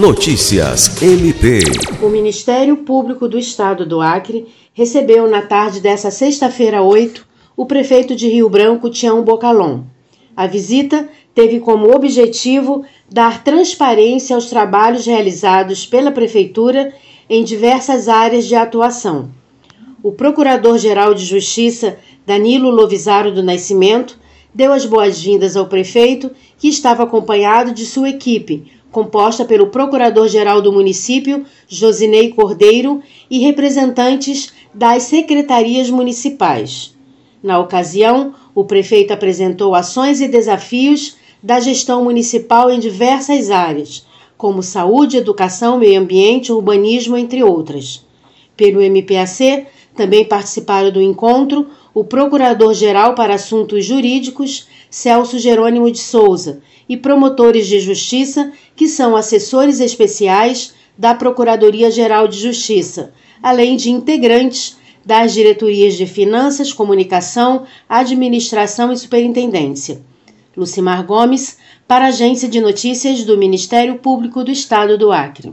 Notícias MP. O Ministério Público do Estado do Acre recebeu na tarde dessa sexta-feira 8 o prefeito de Rio Branco, Tião Bocalon. A visita teve como objetivo dar transparência aos trabalhos realizados pela prefeitura em diversas áreas de atuação. O Procurador-Geral de Justiça, Danilo Lovisaro do Nascimento, deu as boas-vindas ao prefeito, que estava acompanhado de sua equipe, composta pelo Procurador-Geral do município, Josinei Cordeiro, e representantes das secretarias municipais. Na ocasião, o prefeito apresentou ações e desafios da gestão municipal em diversas áreas, como saúde, educação, meio ambiente, urbanismo, entre outras. Pelo MPAC, também participaram do encontro o Procurador-Geral para Assuntos Jurídicos, Celso Jerônimo de Souza, e promotores de justiça, que são assessores especiais da Procuradoria-Geral de Justiça, além de integrantes das diretorias de Finanças, Comunicação, Administração e Superintendência. Lucimar Gomes, para a Agência de Notícias do Ministério Público do Estado do Acre.